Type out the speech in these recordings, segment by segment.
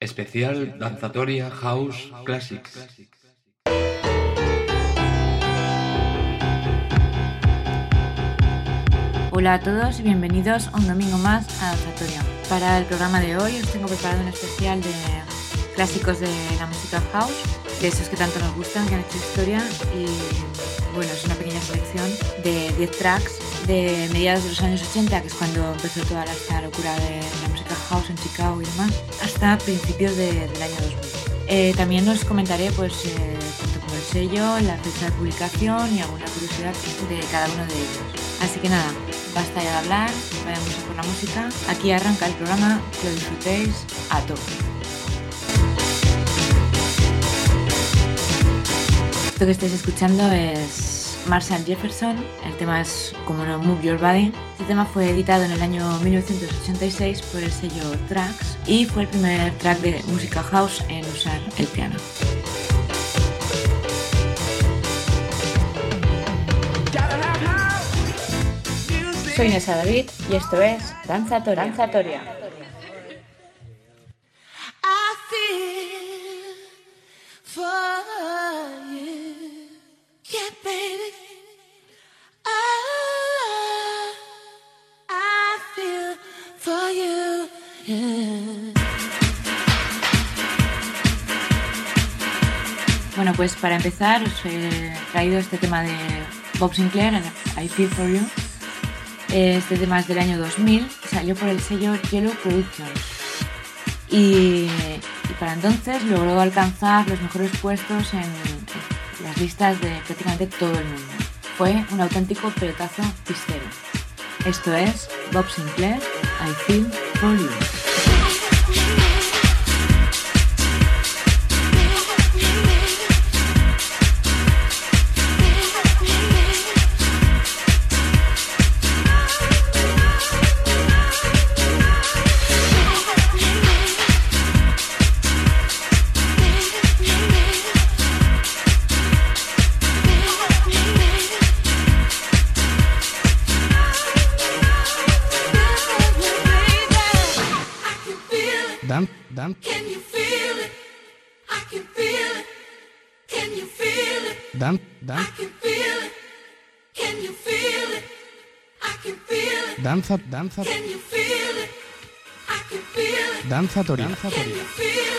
Especial Danzatoria House Classics. Hola a todos y bienvenidos un domingo más a Danzatoria. Para el programa de hoy os tengo preparado un especial de clásicos de la música house, de esos que tanto nos gustan, que han hecho historia y bueno, es una pequeña selección de 10 tracks de mediados de los años 80, que es cuando empezó toda esta locura de la música house en Chicago y demás, hasta principios de, del año 2000. Eh, también os comentaré, pues, eh, junto con el sello, la fecha de publicación y alguna curiosidad de cada uno de ellos. Así que nada, basta ya de hablar, vayamos a por la música. Aquí arranca el programa, que lo disfrutéis a todos. Esto que estáis escuchando es Marshall Jefferson, el tema es como no Move Your Body. Este tema fue editado en el año 1986 por el sello Trax y fue el primer track de música house en usar el piano. Soy Nessa David y esto es Danzatoria. Danzatoria. I feel for Bueno, pues para empezar os he traído este tema de Bob Sinclair, I Feel For You. Este tema es del año 2000, salió por el sello Yellow Productions. Y, y para entonces logró alcanzar los mejores puestos en las listas de prácticamente todo el mundo. Fue un auténtico pelotazo pistero. Esto es Bob Sinclair, I Feel For You. danza danza danza danza danza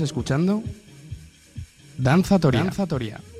Escuchando Danzatoria. Danzatoria. Danzatoria.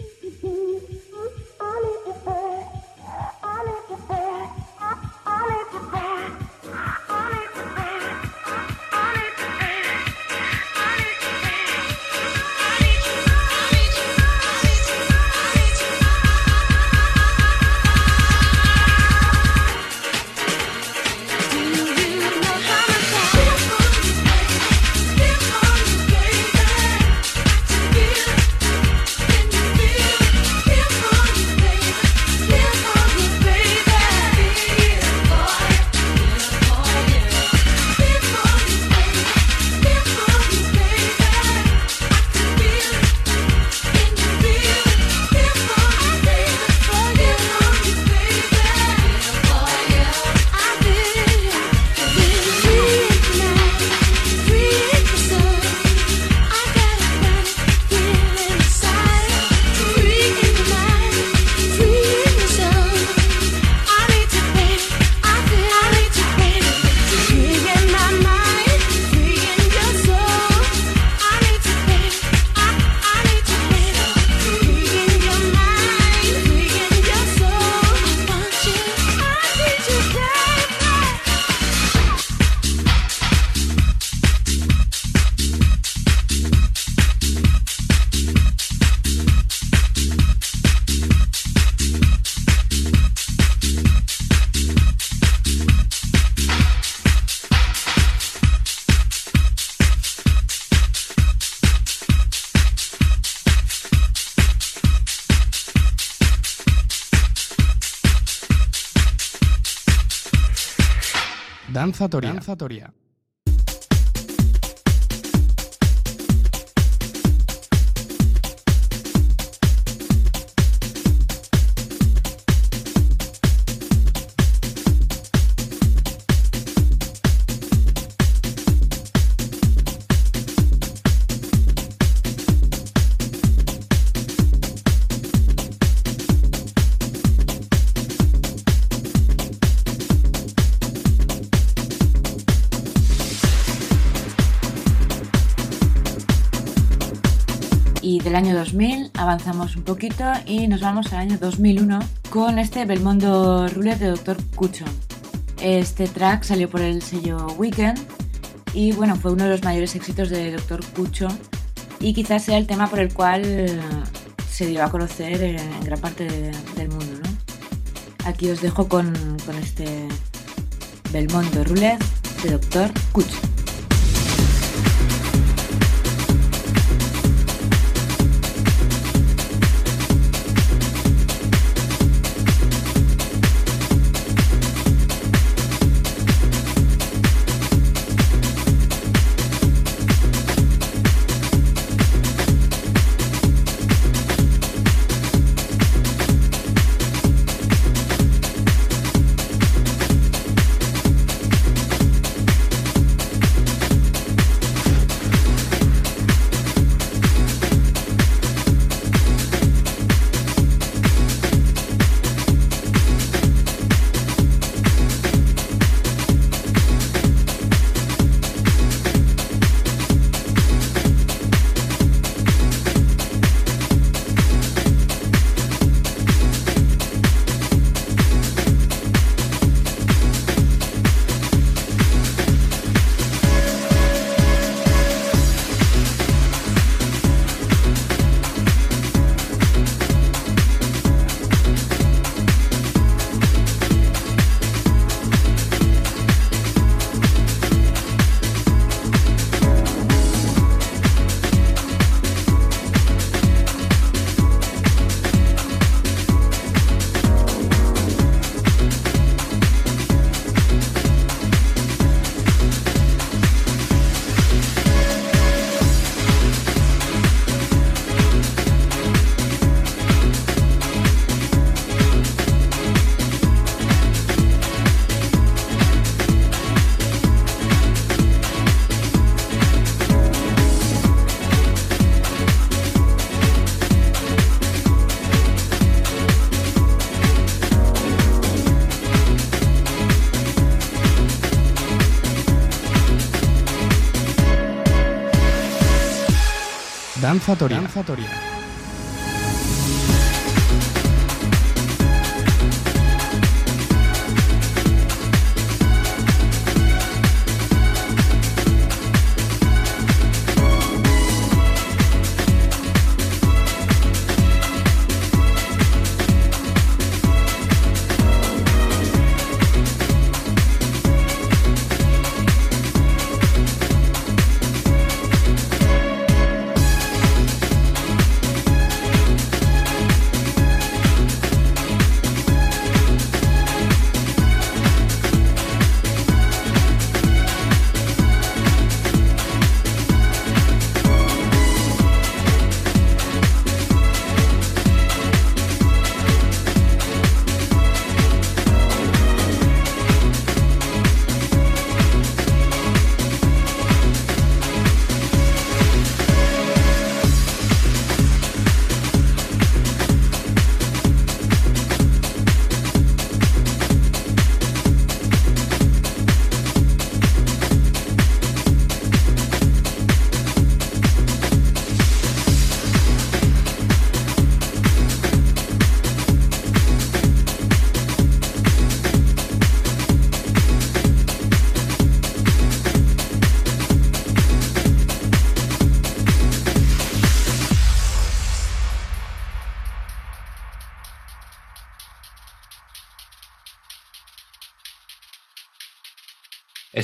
Año 2000 avanzamos un poquito y nos vamos al año 2001 con este Belmondo Roulette de Dr. Cucho. Este track salió por el sello Weekend y bueno, fue uno de los mayores éxitos de Dr. Cucho y quizás sea el tema por el cual eh, se dio a conocer en, gran parte de- del mundo. Aquí os dejo con, este Belmondo Roulette de Dr. Cucho. ンサトリア。ンリア。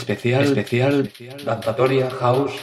Especial, especial, Danzatoria House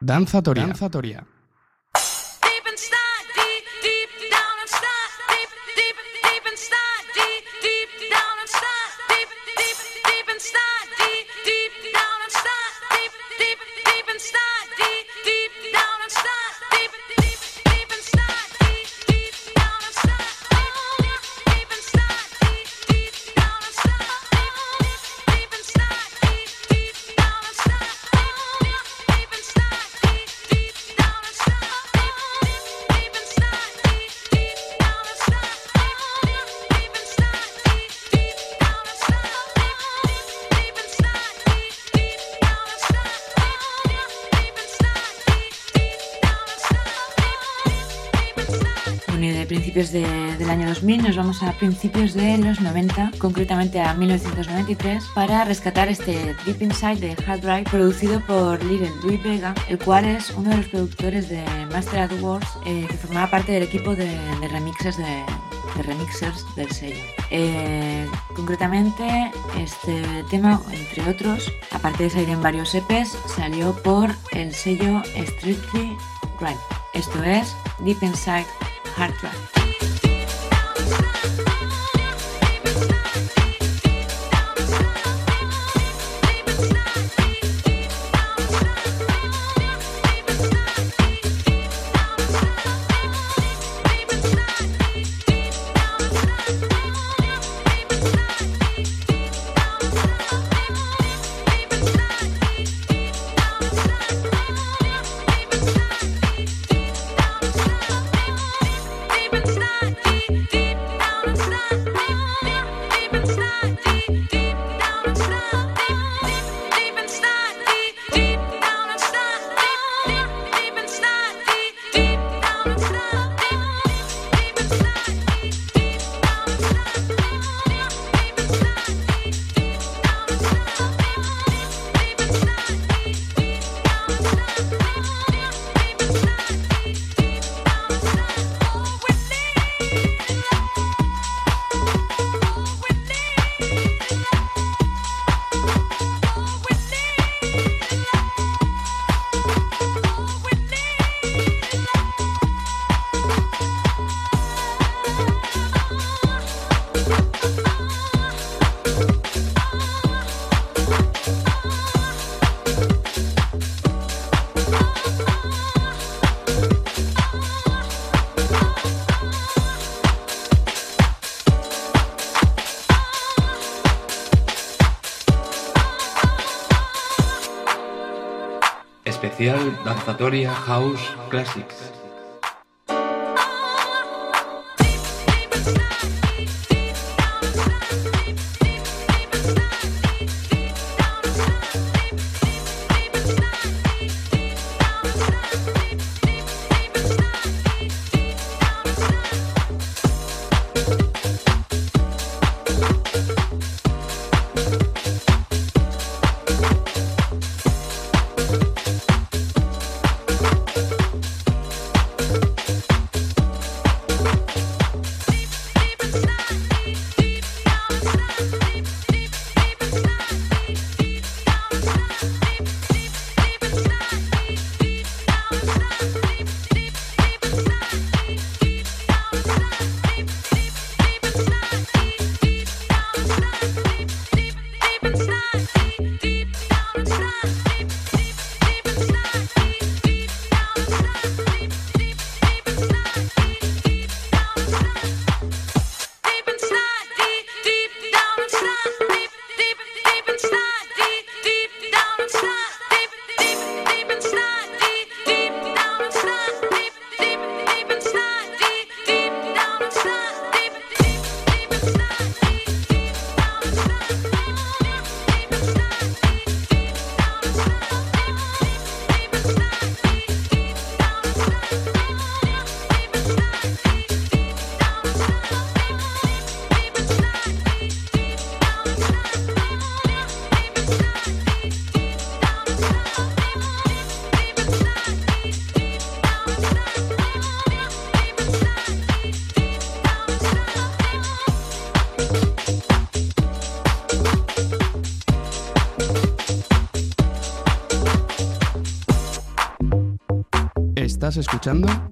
Danzatoria. Deep a principios de los 90, concretamente a 1993, para rescatar este Deep Inside de Hard Drive producido por Little Louis Vega, el cual es uno de los productores de Master at Wars eh, que formaba parte del equipo de, de remixes de, de remixers del sello. Eh, concretamente, este tema, entre otros, aparte de salir en varios EPs, salió por el sello Strictly Right. Esto es Deep Inside Hard Drive. Danzatoria House Classics. Escuchando?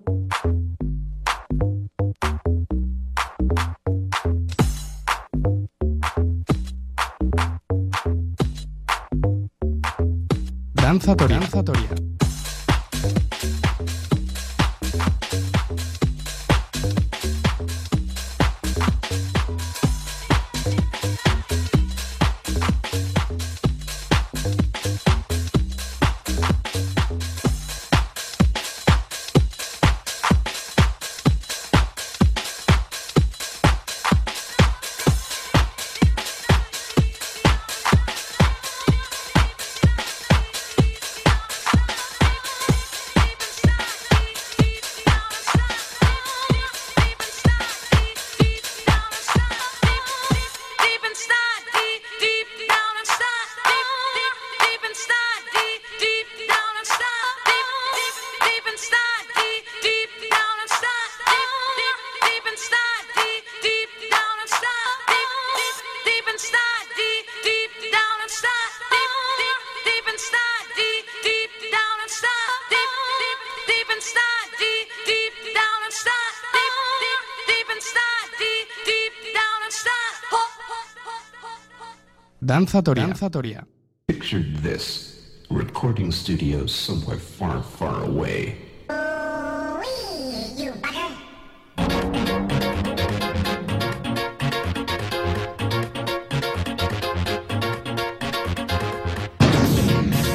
Danzatoria. Danzatoria. Picture this recording studio somewhere far, far away.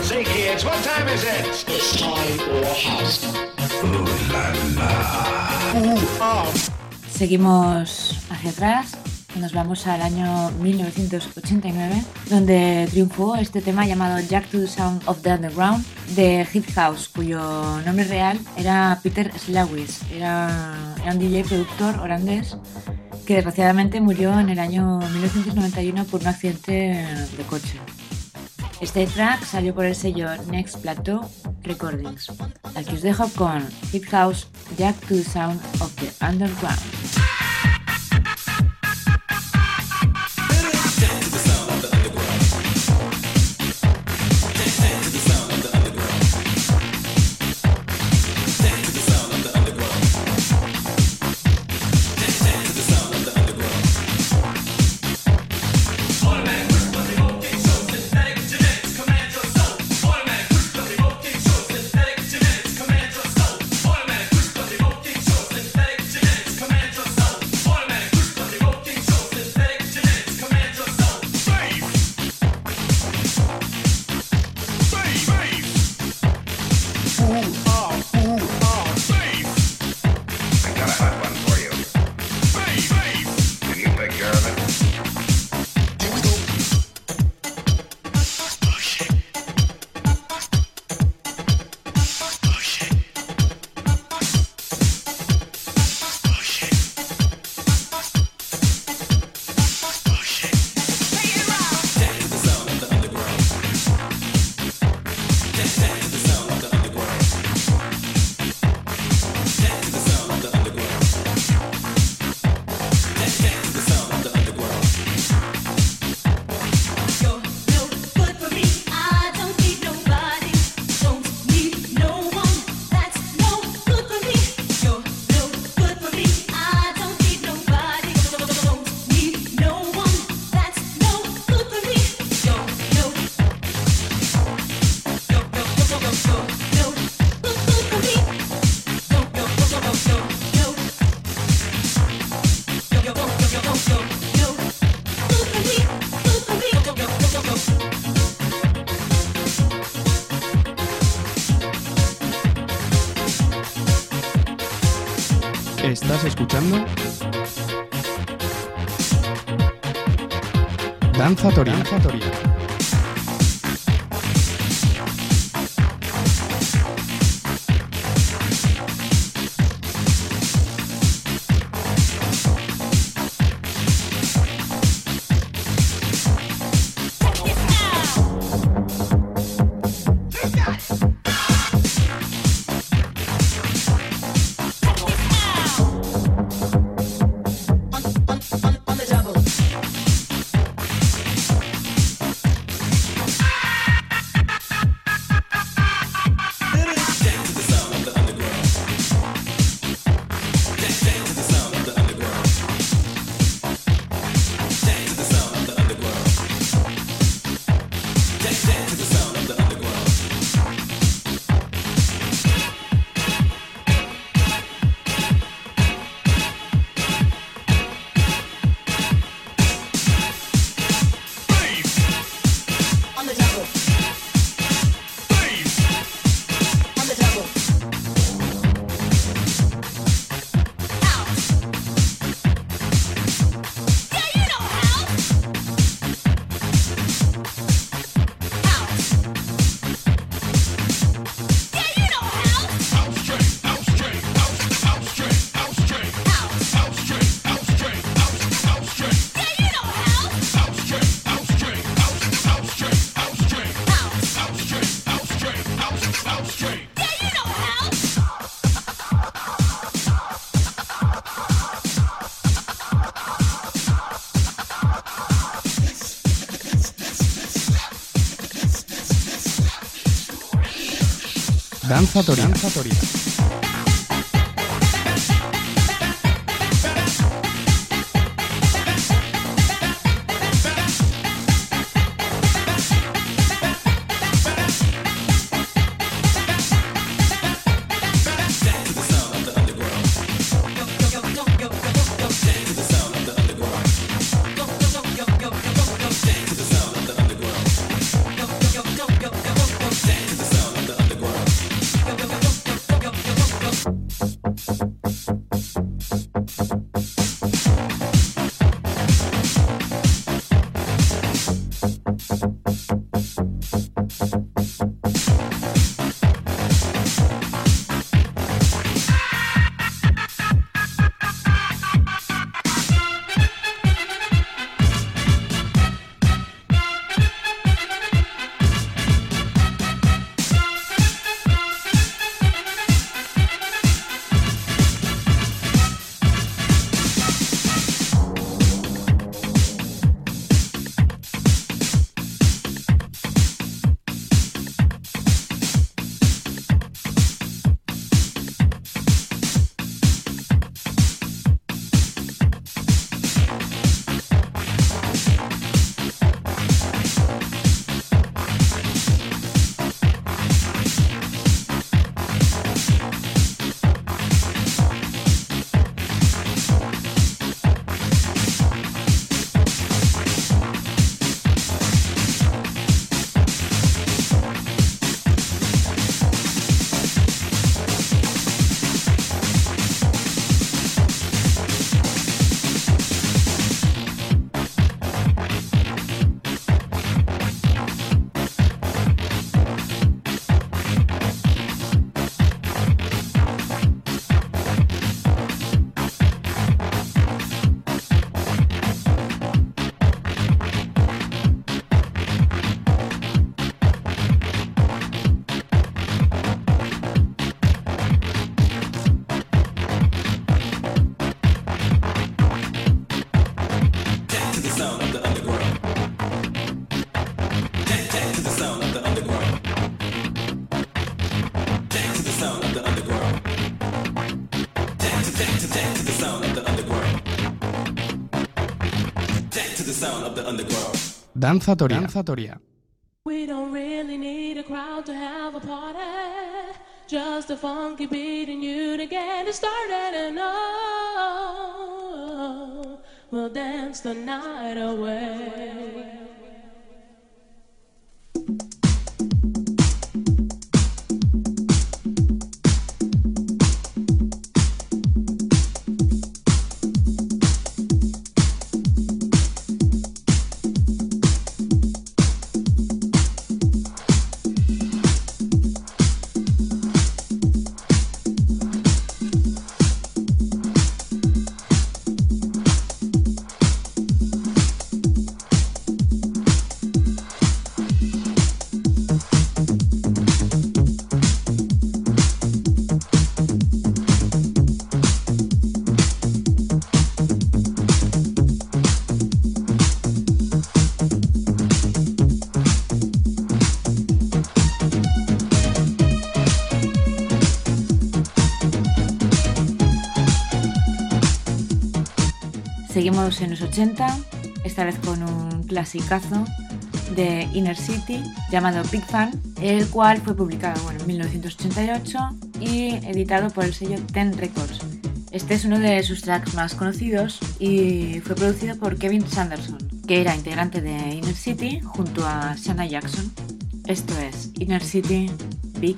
Say, kids, what time is it? Seguimos hacia atrás, nos vamos al año 1989, donde triunfó este tema llamado Jack to the Sound of the Underground de Hit House, cuyo nombre real era Peter Slawis. Era, era un DJ productor holandés que desgraciadamente murió en el año 1991 por un accidente de coche. Este track salió por el sello Next Plateau Recordings. Aquí os dejo con Hip House Jack to the Sound of the Underground. Danzatoria. Danzatoria. on サドリア。ンサリア。Danza Toria. Danza Toria. We don't really need a crowd to have a party. Just a funky beat and you to get it started. And oh, we'll dance the night away. En los 80, esta vez con un clasicazo de Inner City llamado Big Fan, el cual fue publicado bueno, en 1988 y editado por el sello Ten Records. Este es uno de sus tracks más conocidos y fue producido por Kevin Sanderson, que era integrante de Inner City junto a Shanna Jackson. Esto es Inner City Big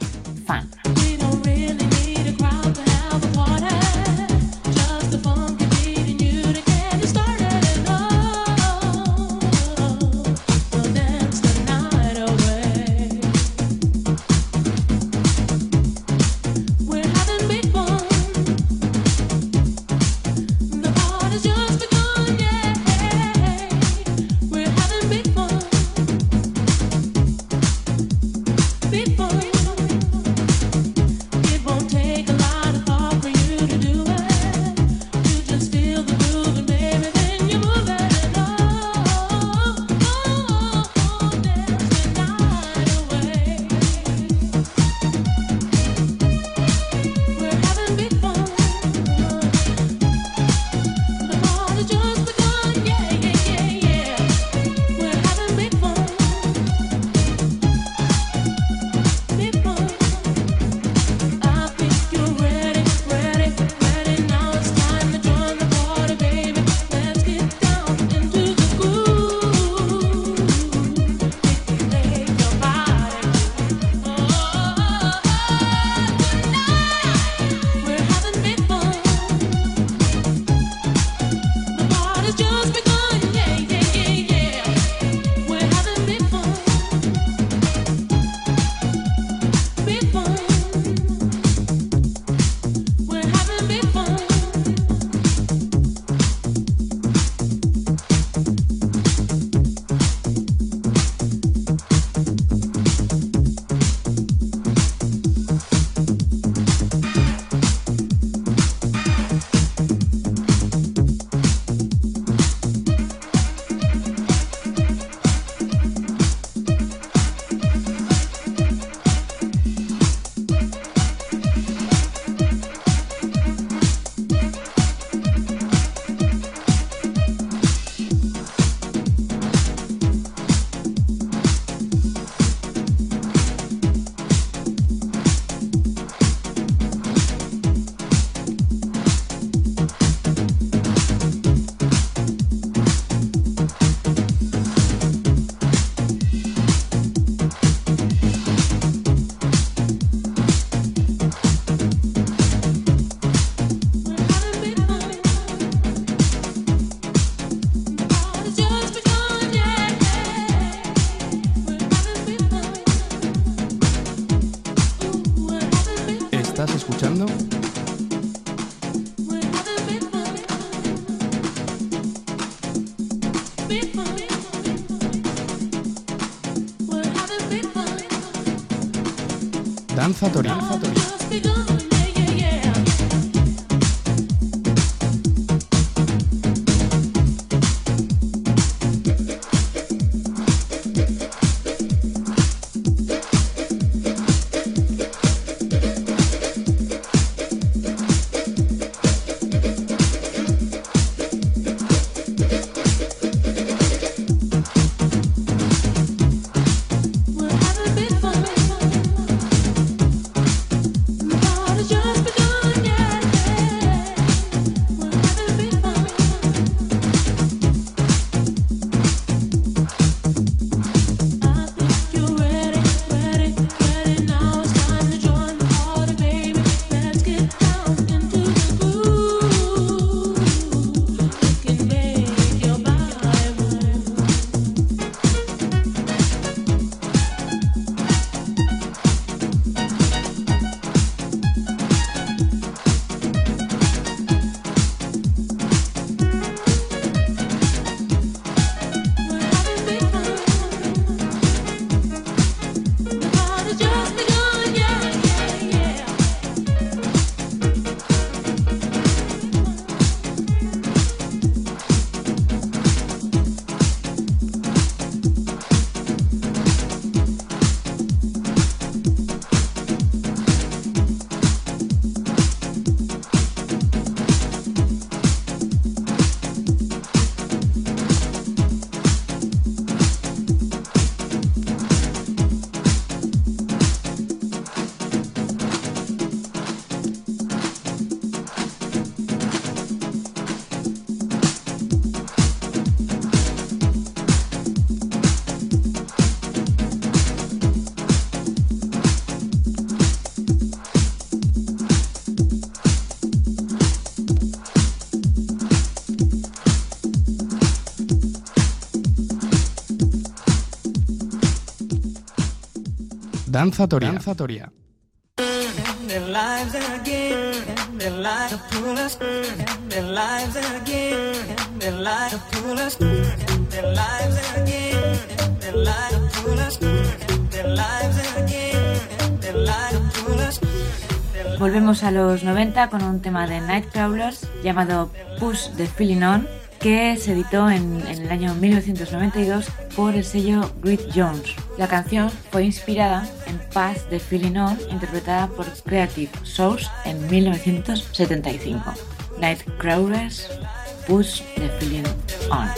Danza Toria. Danza Toria. Just us. Volvemos a los 90 con un tema de Nightcrawlers llamado Push the Feeling On, que se editó en, en el año 1992 por el sello Grit Jones. La canción fue inspirada Pass the Feeling On, interpretada por Creative Source en 1975. Nightcrawlers Push the Feeling On.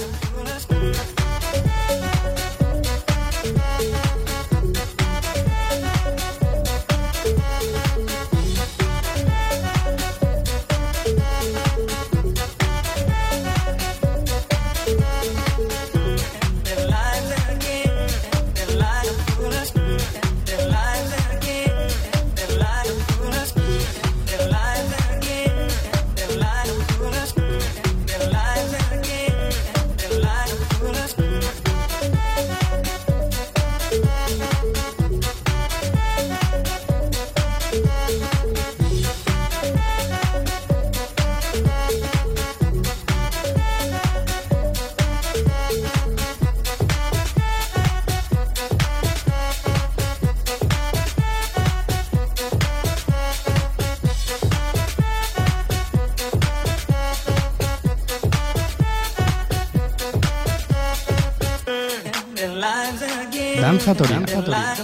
Again. Danzatoria.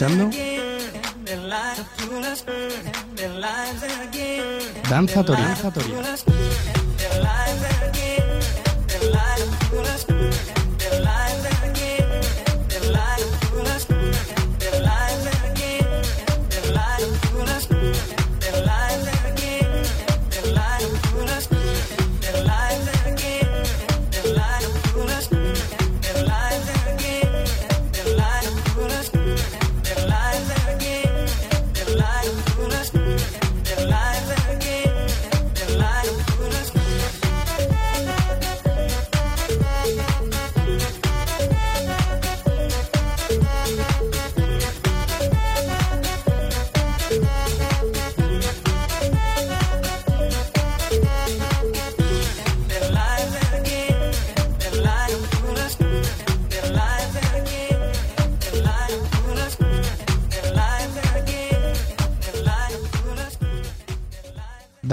Escuchando? Their lives to pull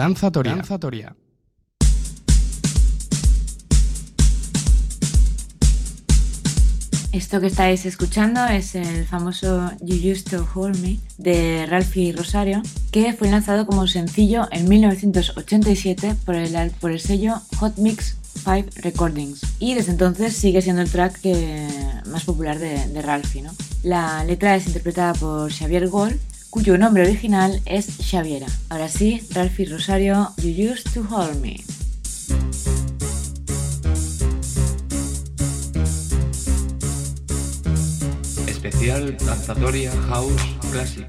Danzatoria. Danzatoria. Esto que estáis escuchando es el famoso You Used to Hold Me de Ralphie Rosario, que fue lanzado como sencillo en 1987 por el, al- por el sello Hot Mix 5 Recordings. Y desde entonces sigue siendo el track que- más popular de, de Ralphie. ¿no? La letra es interpretada por Xavier Gol, cuyo nombre original es Xaviera. Ahora sí, Ralphie Rosario, You Used to Hold Me. Especial Danzatoria House Classic.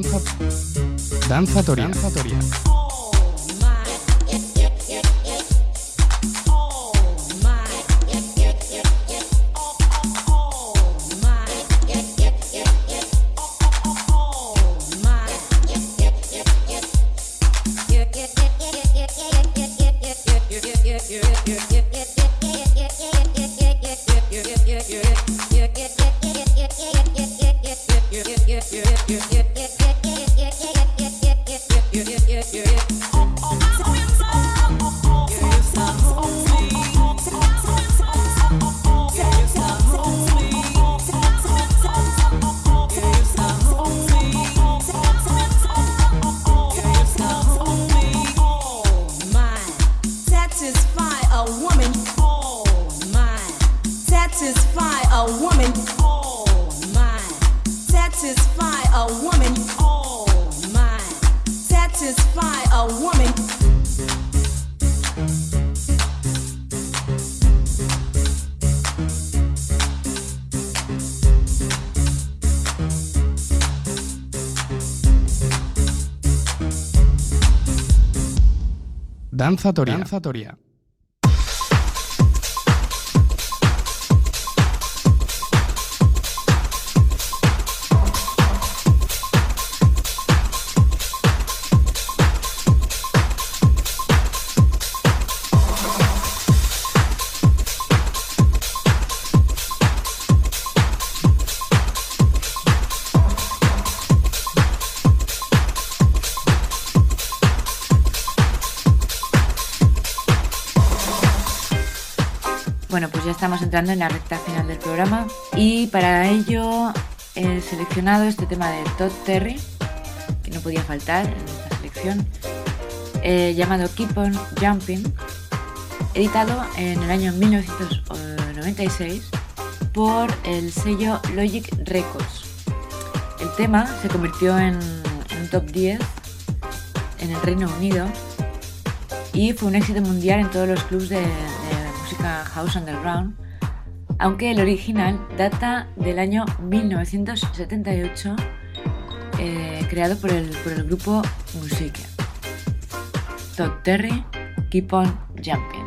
Danza, danza, danzatoria. danzatoria. Satisfy Bueno, entrando en la recta final del programa y para ello he seleccionado este tema de Todd Terry, que no podía faltar en esta selección, eh, llamado Keep On Jumping. editado en el año 1996 por el sello Logic Records. El tema se convirtió en un top 10 en el Reino Unido y fue un éxito mundial en todos los clubs de, de música house underground, aunque el original data del año 1978, eh, creado por el, por el grupo Musique. Todd Terry, Keep On Jumping.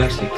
House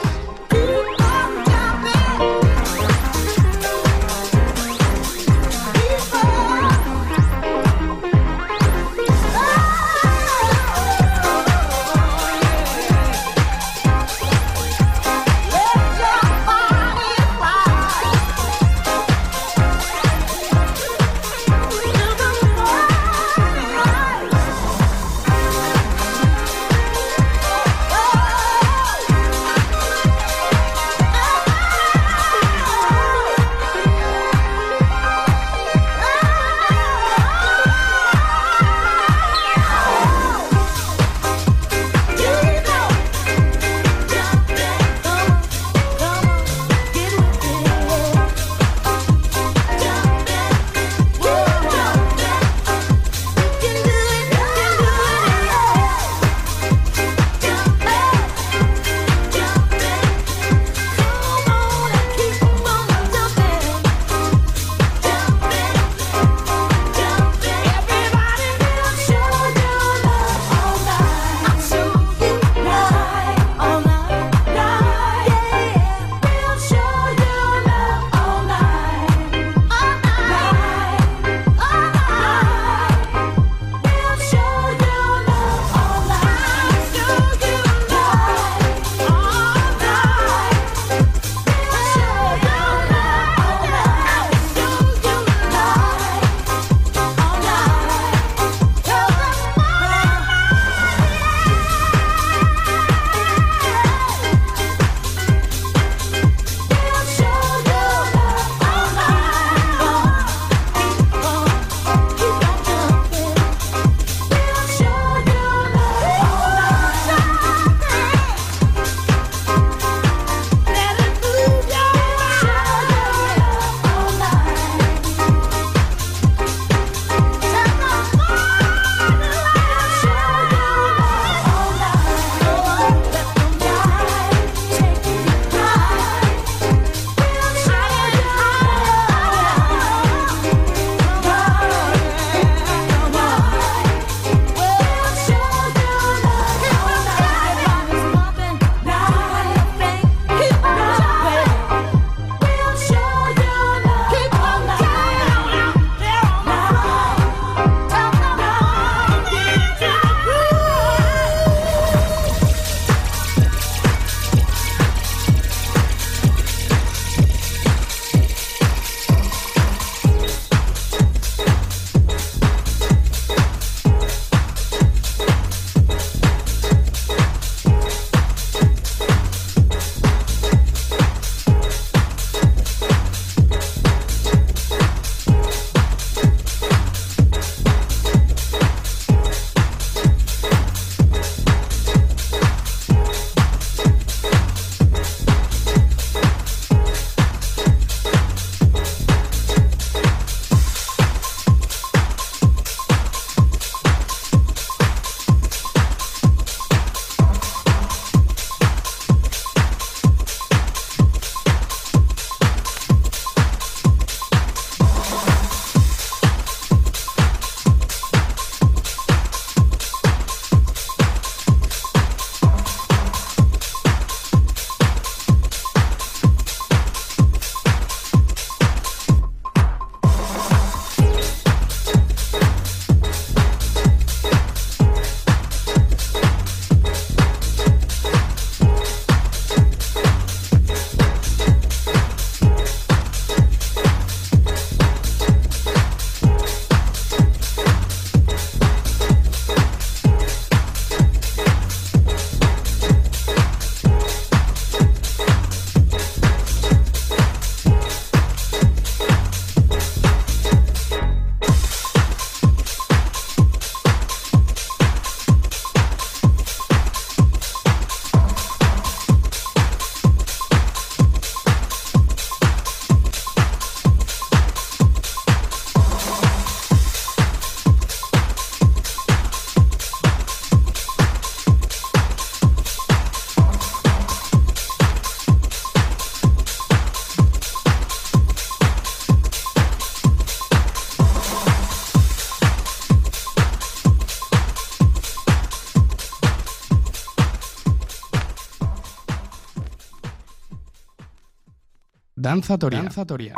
Danzatoria. Danzatoria.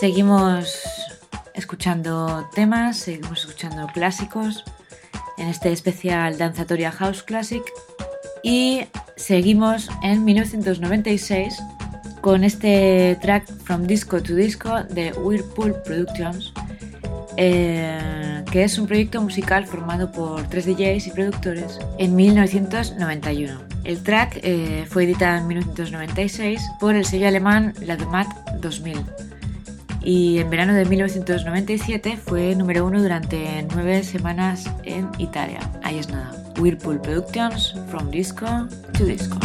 Seguimos escuchando temas, seguimos escuchando clásicos en este especial Danzatoria House Classic y seguimos en 1996 con este track From Disco to Disco de Whirlpool Productions, eh, que es un proyecto musical formado por tres DJs y productores en 1991. El track eh, fue editado en 1996 por el sello alemán La Domat 2000 y en verano de 1997 fue número uno durante nueve semanas en Italia. Ahí es nada. Whirlpool Productions, From Disco to Disco.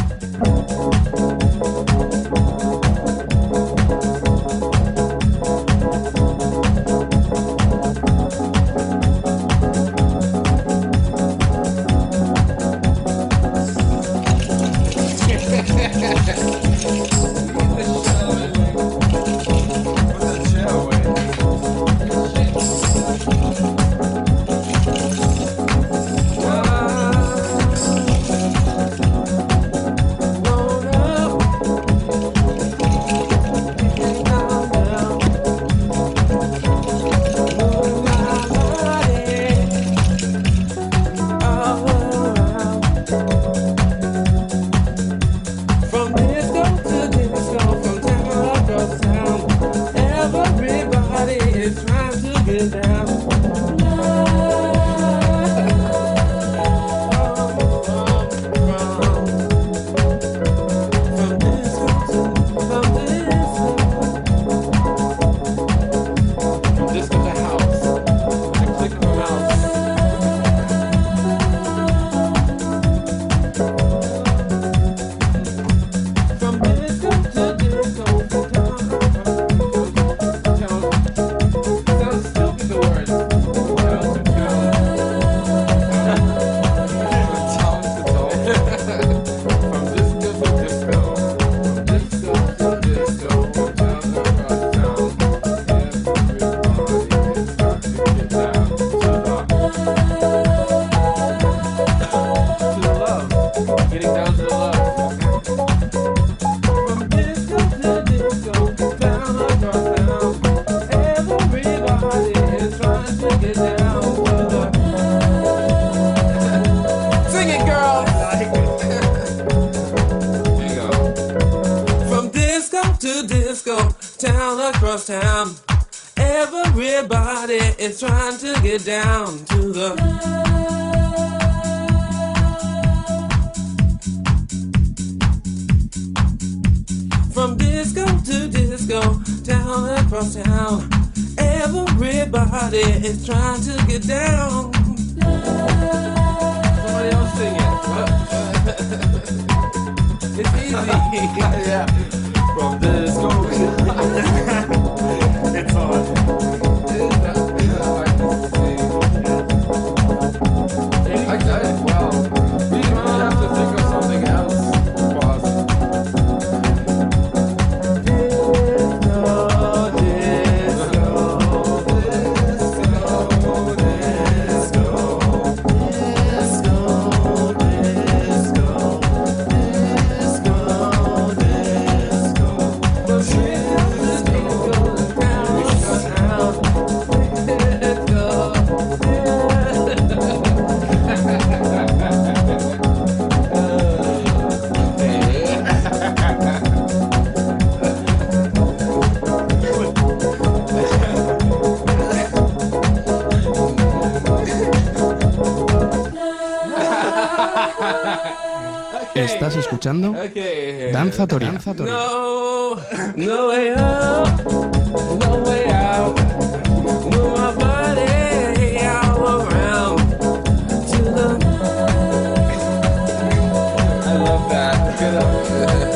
Escuchando Okay. Danzatoria. Danzatoria. No, no way out, no way out. Move my body all around to the. I love that. Get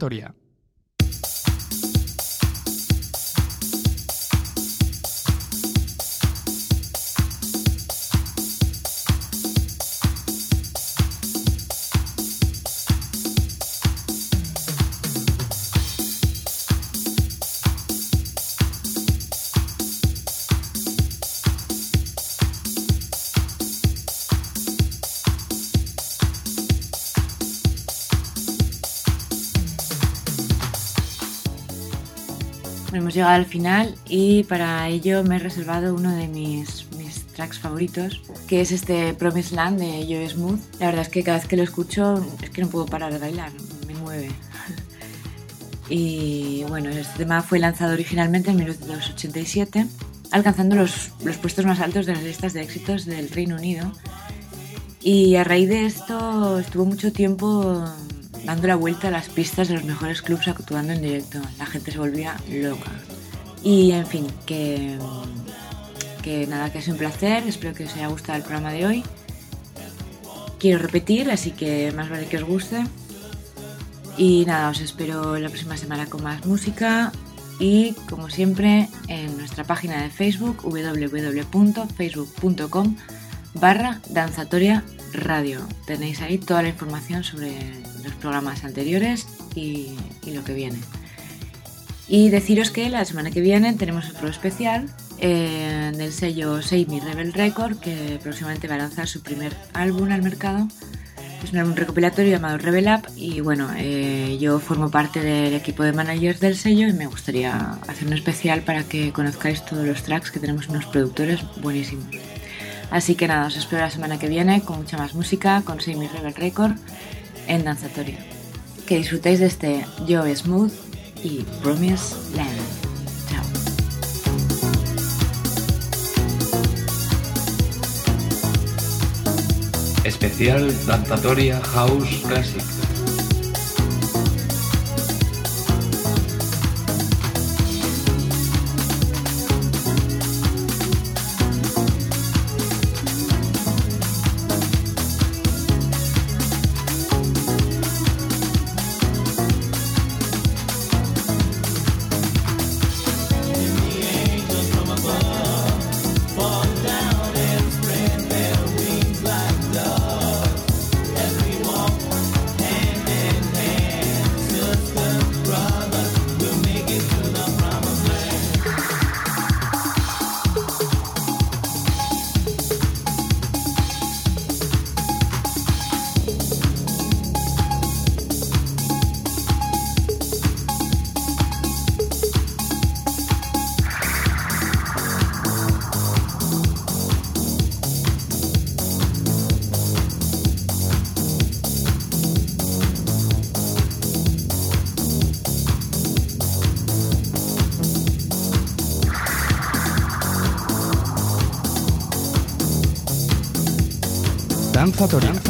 Danzatoria. Llegado al final y para ello me he reservado uno de mis, mis tracks favoritos, que es este Promised Land de Joe Smooth. La verdad es que cada vez que lo escucho es que no puedo parar de bailar, me mueve. Y bueno, este tema fue lanzado originalmente en 1987, alcanzando los, los puestos más altos de las listas de éxitos del Reino Unido. Y a raíz de esto estuvo mucho tiempo dando la vuelta a las pistas de los mejores clubs actuando en directo. La gente se volvía loca. Y en fin, que, que nada, que es un placer. Espero que os haya gustado el programa de hoy. Quiero repetir, así que más vale que os guste. Y nada, os espero la próxima semana con más música. Y como siempre, en nuestra página de Facebook, www.facebook.com barra danzatoria radio. Tenéis ahí toda la información sobre los programas anteriores y, y lo que viene. Y deciros que la semana que viene tenemos otro especial eh, del sello Seimi Rebel Record que próximamente va a lanzar su primer álbum al mercado. Es un álbum recopilatorio llamado Rebel Up y bueno, eh, yo formo parte del equipo de managers del sello y me gustaría hacer un especial para que conozcáis todos los tracks que tenemos unos productores buenísimos. Así que nada, os espero la semana que viene con mucha más música, con Seimi Rebel Record en Danzatoria. Que disfrutéis de este Joe Smooth y Promise Land. Chao. Especial Danzatoria House Classic. Danzatoria. Danzatoria. Down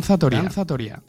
Danzatoria. Danzatoria.